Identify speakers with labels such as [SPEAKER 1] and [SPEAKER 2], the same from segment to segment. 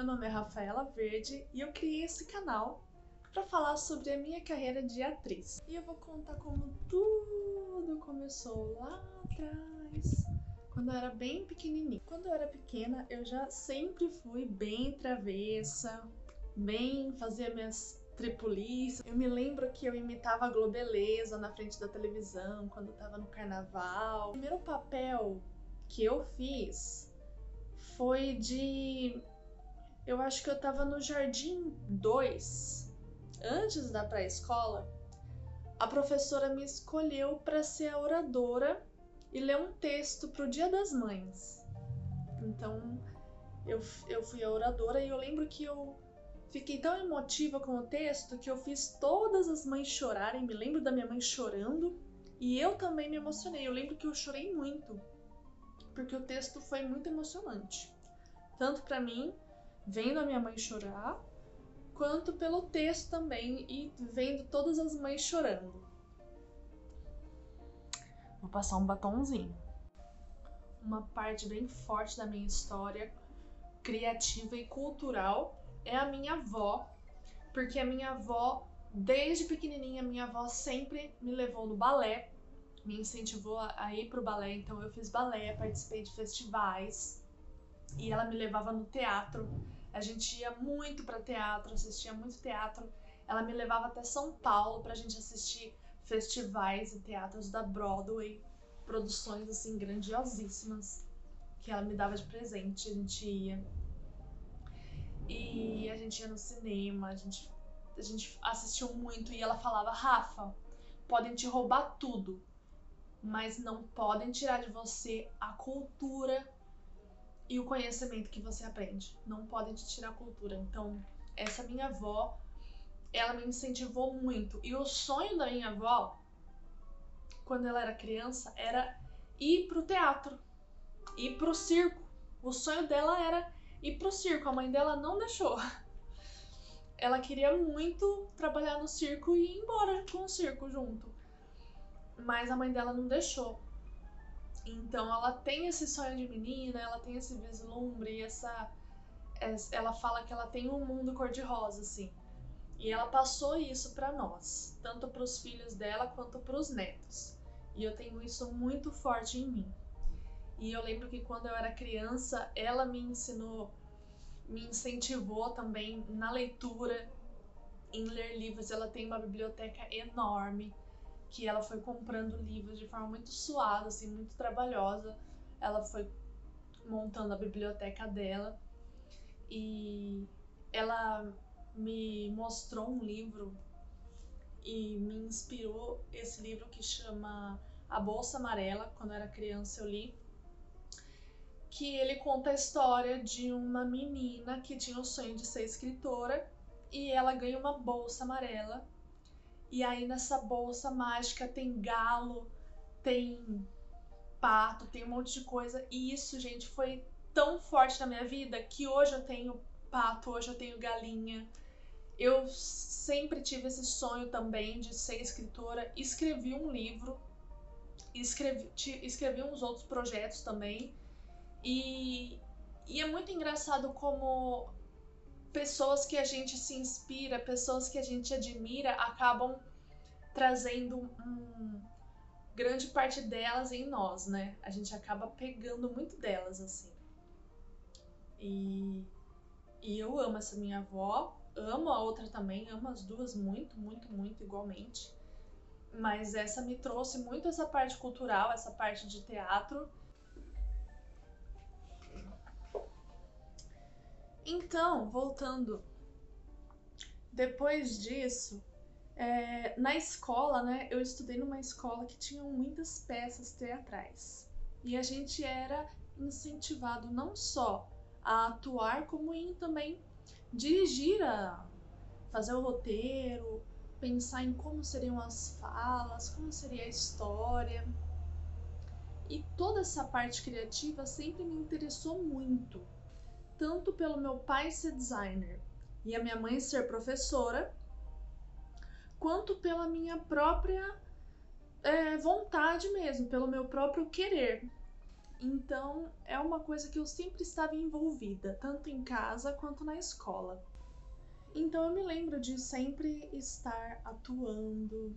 [SPEAKER 1] meu nome é Rafaela Verde e eu criei esse canal para falar sobre a minha carreira de atriz. E eu vou contar como tudo começou lá atrás, quando eu era bem pequenininha. Quando eu era pequena, eu já sempre fui bem travessa, bem fazia minhas tripulices. Eu me lembro que eu imitava a Globeleza na frente da televisão quando eu tava no carnaval. O primeiro papel que eu fiz foi de eu acho que eu tava no Jardim 2, antes da pré-escola. A professora me escolheu para ser a oradora e ler um texto pro Dia das Mães. Então, eu, eu fui a oradora e eu lembro que eu fiquei tão emotiva com o texto que eu fiz todas as mães chorarem. Me lembro da minha mãe chorando e eu também me emocionei. Eu lembro que eu chorei muito porque o texto foi muito emocionante, tanto para mim vendo a minha mãe chorar, quanto pelo texto também e vendo todas as mães chorando. Vou passar um batonzinho. Uma parte bem forte da minha história criativa e cultural é a minha avó, porque a minha avó, desde pequenininha, minha avó sempre me levou no balé, me incentivou a ir pro balé, então eu fiz balé, participei de festivais e ela me levava no teatro a gente ia muito para teatro, assistia muito teatro. Ela me levava até São Paulo pra gente assistir festivais e teatros da Broadway, produções assim grandiosíssimas que ela me dava de presente, a gente ia. E a gente ia no cinema, a gente, a gente assistiu muito e ela falava: Rafa, podem te roubar tudo, mas não podem tirar de você a cultura e o conhecimento que você aprende. Não podem te tirar a cultura. Então, essa minha avó, ela me incentivou muito. E o sonho da minha avó, quando ela era criança, era ir pro teatro, ir pro circo. O sonho dela era ir pro circo. A mãe dela não deixou. Ela queria muito trabalhar no circo e ir embora com o circo junto. Mas a mãe dela não deixou. Então ela tem esse sonho de menina, ela tem esse vislumbre, essa ela fala que ela tem um mundo cor-de-rosa assim. E ela passou isso para nós, tanto para os filhos dela quanto para os netos. E eu tenho isso muito forte em mim. E eu lembro que quando eu era criança, ela me ensinou, me incentivou também na leitura, em ler livros. Ela tem uma biblioteca enorme que ela foi comprando livros de forma muito suada, assim, muito trabalhosa. Ela foi montando a biblioteca dela e ela me mostrou um livro e me inspirou esse livro que chama A Bolsa Amarela. Quando eu era criança eu li que ele conta a história de uma menina que tinha o sonho de ser escritora e ela ganha uma bolsa amarela e aí nessa bolsa mágica tem galo, tem pato, tem um monte de coisa. E isso, gente, foi tão forte na minha vida que hoje eu tenho pato, hoje eu tenho galinha. Eu sempre tive esse sonho também de ser escritora. Escrevi um livro, escrevi, escrevi uns outros projetos também. E, e é muito engraçado como pessoas que a gente se inspira, pessoas que a gente admira, acabam trazendo um, grande parte delas em nós, né? A gente acaba pegando muito delas, assim. E, e eu amo essa minha avó, amo a outra também, amo as duas muito, muito, muito igualmente. Mas essa me trouxe muito essa parte cultural, essa parte de teatro Então, voltando, depois disso, é, na escola, né, eu estudei numa escola que tinha muitas peças teatrais. E a gente era incentivado não só a atuar, como em também dirigir a fazer o roteiro, pensar em como seriam as falas, como seria a história. E toda essa parte criativa sempre me interessou muito tanto pelo meu pai ser designer e a minha mãe ser professora, quanto pela minha própria é, vontade mesmo, pelo meu próprio querer. Então é uma coisa que eu sempre estava envolvida, tanto em casa quanto na escola. Então eu me lembro de sempre estar atuando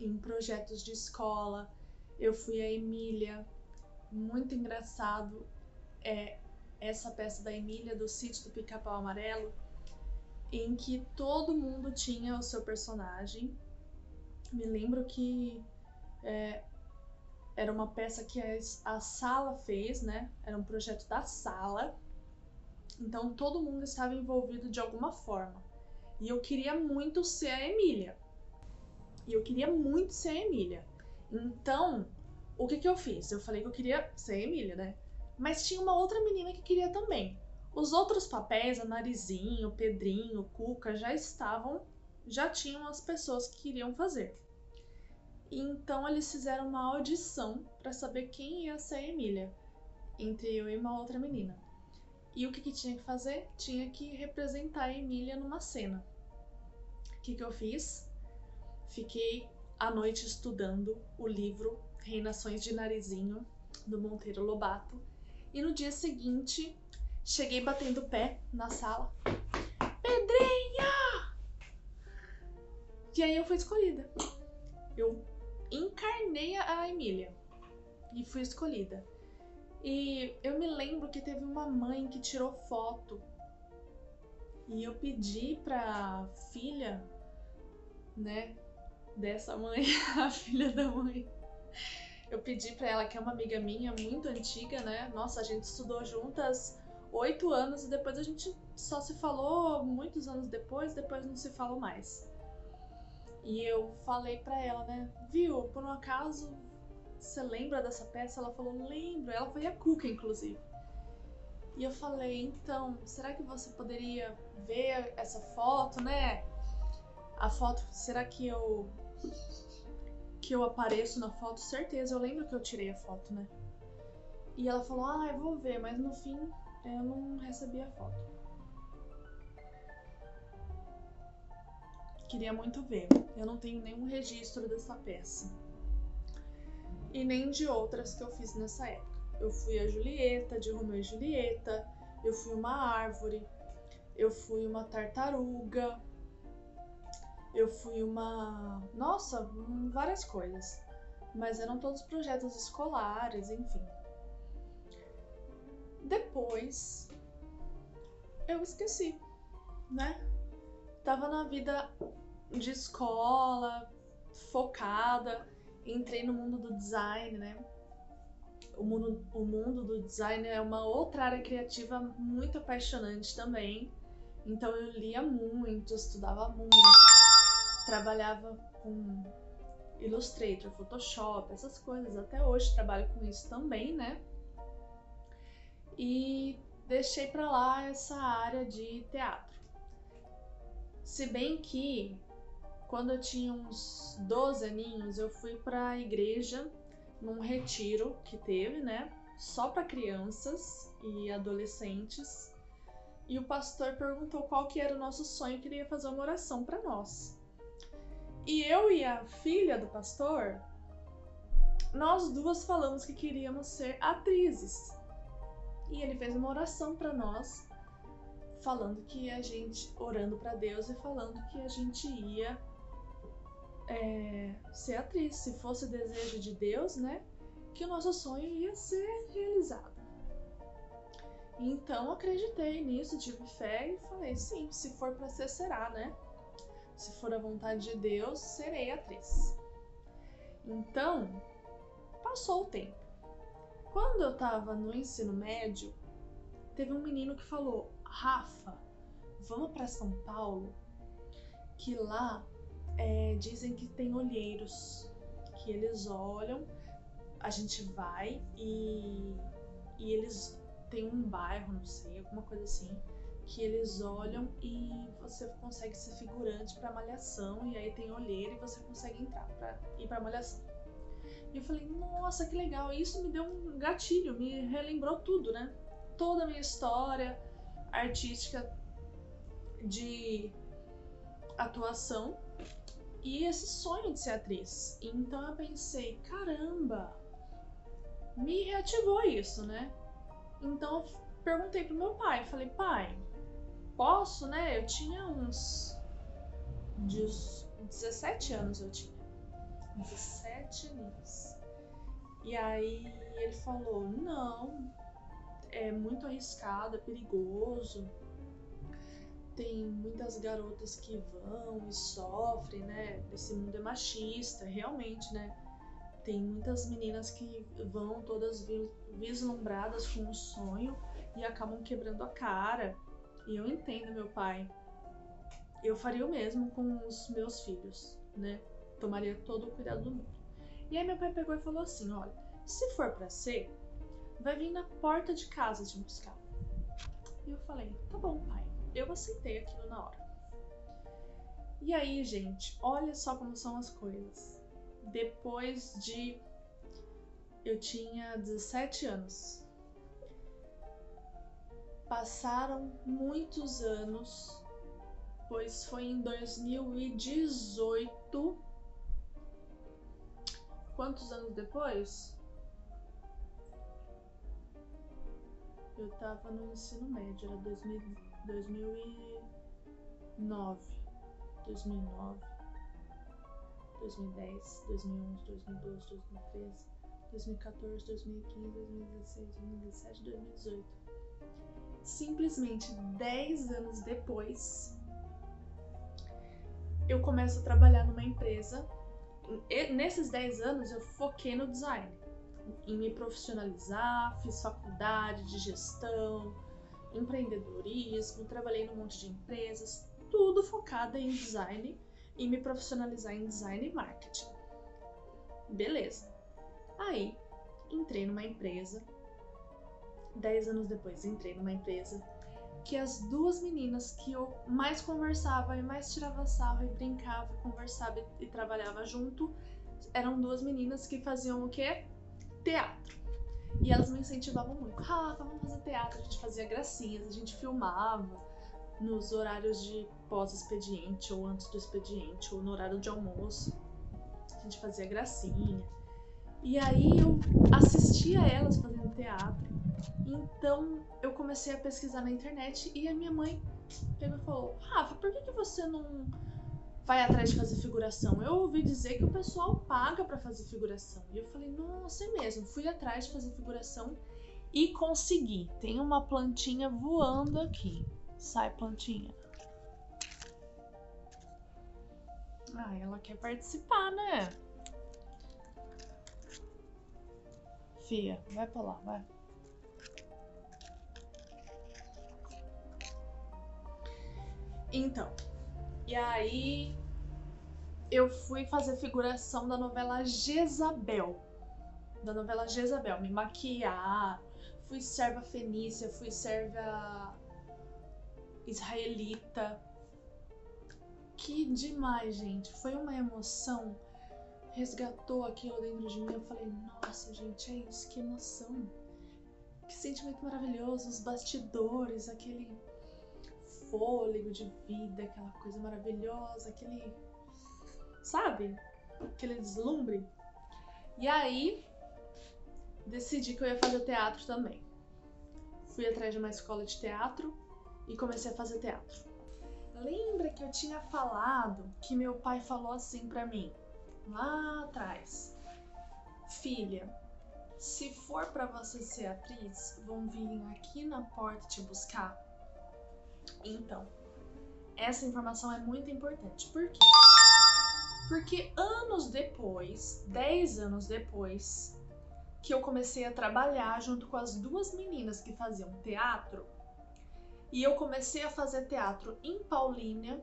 [SPEAKER 1] em projetos de escola. Eu fui a Emília, muito engraçado é essa peça da Emília do Sítio do Pica-Pau Amarelo, em que todo mundo tinha o seu personagem. Me lembro que é, era uma peça que a, sala fez, né? Era um projeto da sala. Então todo mundo estava envolvido de alguma forma. E eu queria muito ser a Emília. E eu queria muito ser a Emília. Então, o que que eu fiz? Eu falei que eu queria ser a Emília, né? Mas tinha uma outra menina que queria também. Os outros papéis, a Narizinho, Pedrinho, Cuca, já estavam, já tinham as pessoas que queriam fazer. Então eles fizeram uma audição para saber quem ia ser a Emília, entre eu e uma outra menina. E o que, que tinha que fazer? Tinha que representar a Emília numa cena. O que, que eu fiz? Fiquei à noite estudando o livro Reinações de Narizinho, do Monteiro Lobato. E no dia seguinte, cheguei batendo pé na sala. Pedrinha! E aí eu fui escolhida. Eu encarnei a Emília e fui escolhida. E eu me lembro que teve uma mãe que tirou foto e eu pedi pra filha, né, dessa mãe, a filha da mãe, eu pedi pra ela, que é uma amiga minha muito antiga, né? Nossa, a gente estudou juntas oito anos e depois a gente só se falou muitos anos depois, depois não se falou mais. E eu falei pra ela, né? Viu, por um acaso, você lembra dessa peça? Ela falou, lembro. Ela foi a Cuca, inclusive. E eu falei, então, será que você poderia ver essa foto, né? A foto, será que eu que eu apareço na foto? Certeza, eu lembro que eu tirei a foto, né? E ela falou, ah, eu vou ver, mas no fim eu não recebi a foto. Queria muito ver. Eu não tenho nenhum registro dessa peça. E nem de outras que eu fiz nessa época. Eu fui a Julieta, de Romeu e Julieta. Eu fui uma árvore. Eu fui uma tartaruga. Eu fui uma. Nossa, várias coisas. Mas eram todos projetos escolares, enfim. Depois, eu esqueci, né? tava na vida de escola, focada, entrei no mundo do design, né? O mundo, o mundo do design é uma outra área criativa muito apaixonante também. Então eu lia muito, estudava muito, trabalhava com Illustrator, Photoshop, essas coisas. Até hoje trabalho com isso também, né? E deixei para lá essa área de teatro. Se bem que quando eu tinha uns 12 aninhos, eu fui para a igreja num retiro que teve, né? Só para crianças e adolescentes. E o pastor perguntou qual que era o nosso sonho, que ele ia fazer uma oração para nós. E eu e a filha do pastor, nós duas falamos que queríamos ser atrizes. E ele fez uma oração para nós falando que a gente, orando para Deus e falando que a gente ia é, ser atriz. Se fosse desejo de Deus, né? Que o nosso sonho ia ser realizado. Então acreditei nisso, tive fé e falei: sim, se for para ser, será, né? Se for a vontade de Deus, serei atriz. Então, passou o tempo. Quando eu tava no ensino médio, teve um menino que falou: Rafa, vamos para São Paulo, que lá é, dizem que tem olheiros, que eles olham, a gente vai e, e eles têm um bairro, não sei, alguma coisa assim, que eles olham e você consegue ser figurante para malhação e aí tem olheiro e você consegue entrar para ir para malhação. E eu falei, nossa, que legal! Isso me deu um gatilho, me relembrou tudo, né? Toda a minha história, artística de atuação e esse sonho de ser atriz. Então eu pensei, caramba, me reativou isso, né? Então eu perguntei pro meu pai, falei, pai, posso, né? Eu tinha uns 17 anos eu tinha. 17 anos. E aí ele falou, não, é muito arriscado, é perigoso. Tem muitas garotas que vão e sofrem, né? Esse mundo é machista, realmente, né? Tem muitas meninas que vão todas vislumbradas com um sonho e acabam quebrando a cara. E eu entendo meu pai. Eu faria o mesmo com os meus filhos, né? Tomaria todo o cuidado do mundo. E aí meu pai pegou e falou assim: olha, se for para ser, vai vir na porta de casa te buscar. E eu falei: tá bom, pai. Eu aceitei aquilo na hora. E aí, gente, olha só como são as coisas. Depois de. Eu tinha 17 anos. Passaram muitos anos, pois foi em 2018. Quantos anos depois? Eu tava no ensino médio, era 2000. 2009, 2009, 2010, 2011, 2012, 2013, 2014, 2015, 2016, 2017, 2018. Simplesmente 10 anos depois, eu começo a trabalhar numa empresa. E nesses 10 anos eu foquei no design, em me profissionalizar, fiz faculdade de gestão, empreendedorismo, trabalhei num monte de empresas, tudo focado em design e me profissionalizar em design e marketing. Beleza. Aí, entrei numa empresa. Dez anos depois, entrei numa empresa que as duas meninas que eu mais conversava e mais tirava sarro e brincava, conversava e trabalhava junto, eram duas meninas que faziam o quê? Teatro. E elas me incentivavam muito. Rafa, vamos fazer teatro. A gente fazia gracinhas, a gente filmava nos horários de pós-expediente, ou antes do expediente, ou no horário de almoço. A gente fazia gracinha. E aí eu assistia elas fazendo teatro. Então eu comecei a pesquisar na internet e a minha mãe pegou e falou: Rafa, por que, que você não vai atrás de fazer figuração. Eu ouvi dizer que o pessoal paga para fazer figuração. E eu falei, nossa, é mesmo. Fui atrás de fazer figuração e consegui. Tem uma plantinha voando aqui. Sai, plantinha. Ah, ela quer participar, né? Fia, vai pra lá, vai. Então, e aí eu fui fazer figuração da novela Jezabel. Da novela Jezabel, me maquiar, fui serva fenícia, fui serva israelita. Que demais, gente. Foi uma emoção. Resgatou aquilo dentro de mim. Eu falei, nossa, gente, é isso, que emoção. Que sentimento maravilhoso, os bastidores, aquele fôlego de vida, aquela coisa maravilhosa, aquele. Sabe? Aquele deslumbre. E aí, decidi que eu ia fazer teatro também. Fui atrás de uma escola de teatro e comecei a fazer teatro. Lembra que eu tinha falado que meu pai falou assim para mim, lá atrás: Filha, se for para você ser atriz, vão vir aqui na porta te buscar então, essa informação é muito importante. Por quê? Porque anos depois, 10 anos depois, que eu comecei a trabalhar junto com as duas meninas que faziam teatro, e eu comecei a fazer teatro em Paulínia,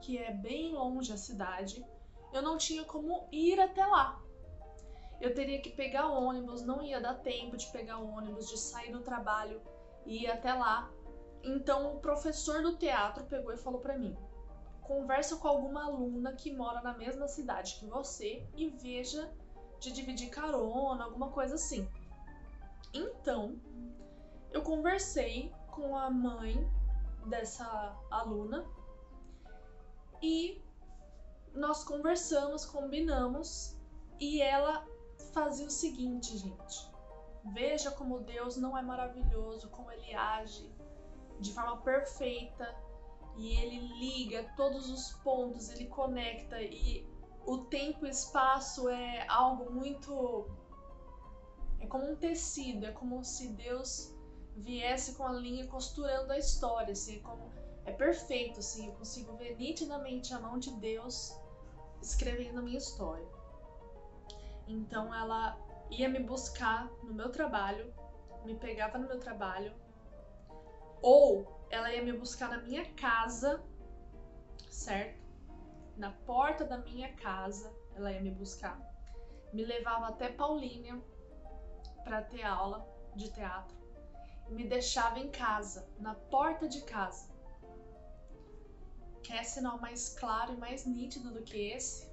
[SPEAKER 1] que é bem longe a cidade, eu não tinha como ir até lá. Eu teria que pegar ônibus, não ia dar tempo de pegar ônibus, de sair do trabalho e ir até lá. Então o professor do teatro pegou e falou para mim: conversa com alguma aluna que mora na mesma cidade que você e veja de dividir carona, alguma coisa assim. Então, eu conversei com a mãe dessa aluna e nós conversamos, combinamos e ela fazia o seguinte, gente. Veja como Deus não é maravilhoso, como ele age de forma perfeita e ele liga todos os pontos, ele conecta e o tempo e espaço é algo muito é como um tecido, é como se Deus viesse com a linha costurando a história, assim, é como é perfeito, assim, eu consigo ver nitidamente a mão de Deus escrevendo a minha história. Então ela ia me buscar no meu trabalho, me pegava no meu trabalho, ou ela ia me buscar na minha casa, certo? Na porta da minha casa, ela ia me buscar. Me levava até Paulínia para ter aula de teatro. Me deixava em casa, na porta de casa. Quer sinal mais claro e mais nítido do que esse?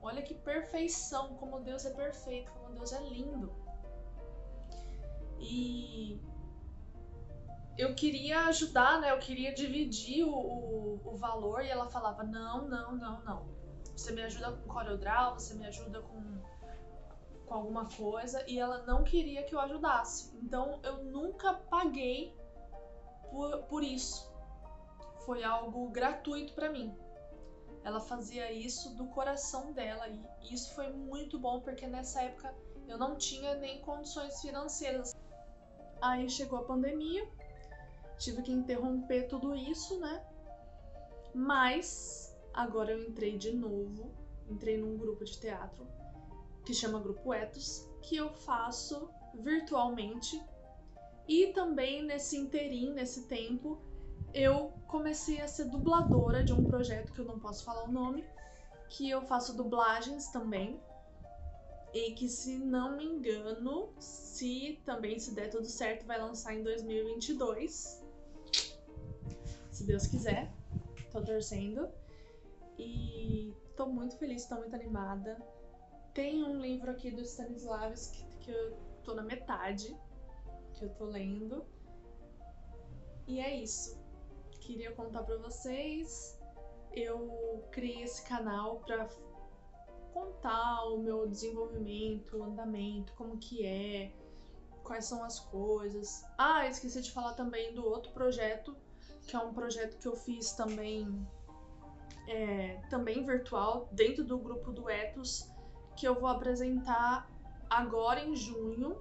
[SPEAKER 1] Olha que perfeição, como Deus é perfeito, como Deus é lindo. E eu queria ajudar, né? Eu queria dividir o, o, o, valor e ela falava: não, não, não, não. Você me ajuda com CorelDRAW, você me ajuda com, com alguma coisa. E ela não queria que eu ajudasse. Então eu nunca paguei por, por isso. Foi algo gratuito para mim ela fazia isso do coração dela e isso foi muito bom porque nessa época eu não tinha nem condições financeiras. Aí chegou a pandemia, tive que interromper tudo isso, né? Mas agora eu entrei de novo, entrei num grupo de teatro que chama Grupo Etos, que eu faço virtualmente. E também nesse interim, nesse tempo, eu comecei a ser dubladora de um projeto que eu não posso falar o nome, que eu faço dublagens também. E que, se não me engano, se também se der tudo certo, vai lançar em 2022. Se Deus quiser. Tô torcendo. E tô muito feliz, tô muito animada. Tem um livro aqui do Stanislavski que eu tô na metade, que eu tô lendo. E é isso queria contar para vocês. Eu criei esse canal para contar o meu desenvolvimento, o andamento, como que é, quais são as coisas. Ah, esqueci de falar também do outro projeto, que é um projeto que eu fiz também é, também virtual, dentro do grupo do Etos, que eu vou apresentar agora em junho.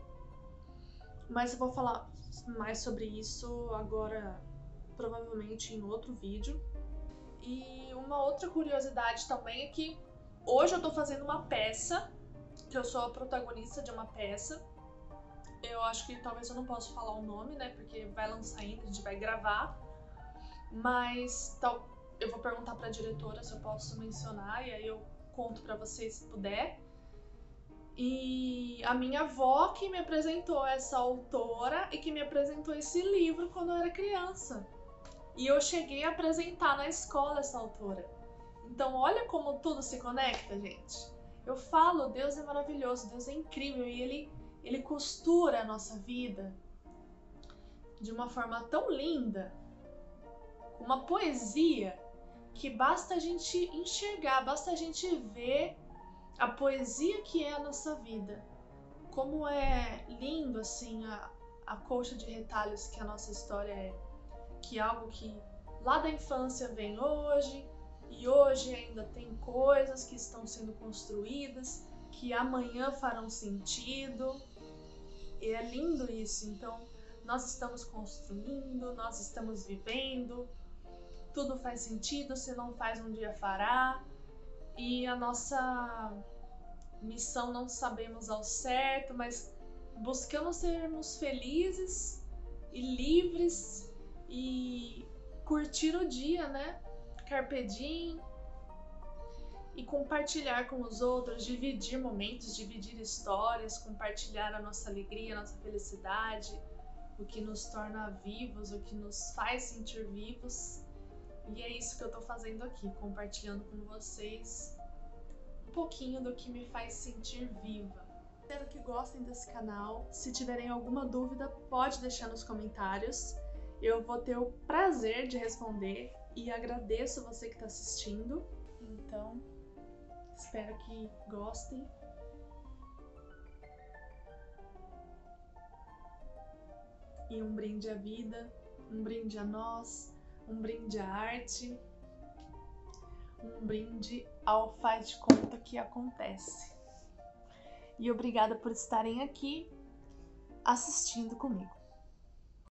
[SPEAKER 1] Mas eu vou falar mais sobre isso agora provavelmente em outro vídeo. E uma outra curiosidade também é que hoje eu tô fazendo uma peça, que eu sou a protagonista de uma peça. Eu acho que talvez eu não possa falar o nome, né? Porque vai lançar ainda, a gente vai gravar. Mas tal, eu vou perguntar pra diretora se eu posso mencionar e aí eu conto para vocês se puder. E a minha avó que me apresentou essa autora e que me apresentou esse livro quando eu era criança. E eu cheguei a apresentar na escola essa autora. Então, olha como tudo se conecta, gente. Eu falo, Deus é maravilhoso, Deus é incrível e ele, ele costura a nossa vida de uma forma tão linda, uma poesia que basta a gente enxergar, basta a gente ver a poesia que é a nossa vida. Como é lindo assim a, a colcha de retalhos que a nossa história é que é algo que lá da infância vem hoje e hoje ainda tem coisas que estão sendo construídas que amanhã farão sentido. E é lindo isso. Então, nós estamos construindo, nós estamos vivendo, tudo faz sentido, se não faz, um dia fará. E a nossa missão não sabemos ao certo, mas buscamos sermos felizes e livres e curtir o dia, né? Carpe diem e compartilhar com os outros, dividir momentos, dividir histórias, compartilhar a nossa alegria, a nossa felicidade, o que nos torna vivos, o que nos faz sentir vivos. E é isso que eu tô fazendo aqui, compartilhando com vocês um pouquinho do que me faz sentir viva. Espero que gostem desse canal. Se tiverem alguma dúvida, pode deixar nos comentários. Eu vou ter o prazer de responder e agradeço você que está assistindo. Então, espero que gostem. E um brinde à vida, um brinde a nós, um brinde à arte, um brinde ao faz de conta que acontece. E obrigada por estarem aqui assistindo comigo.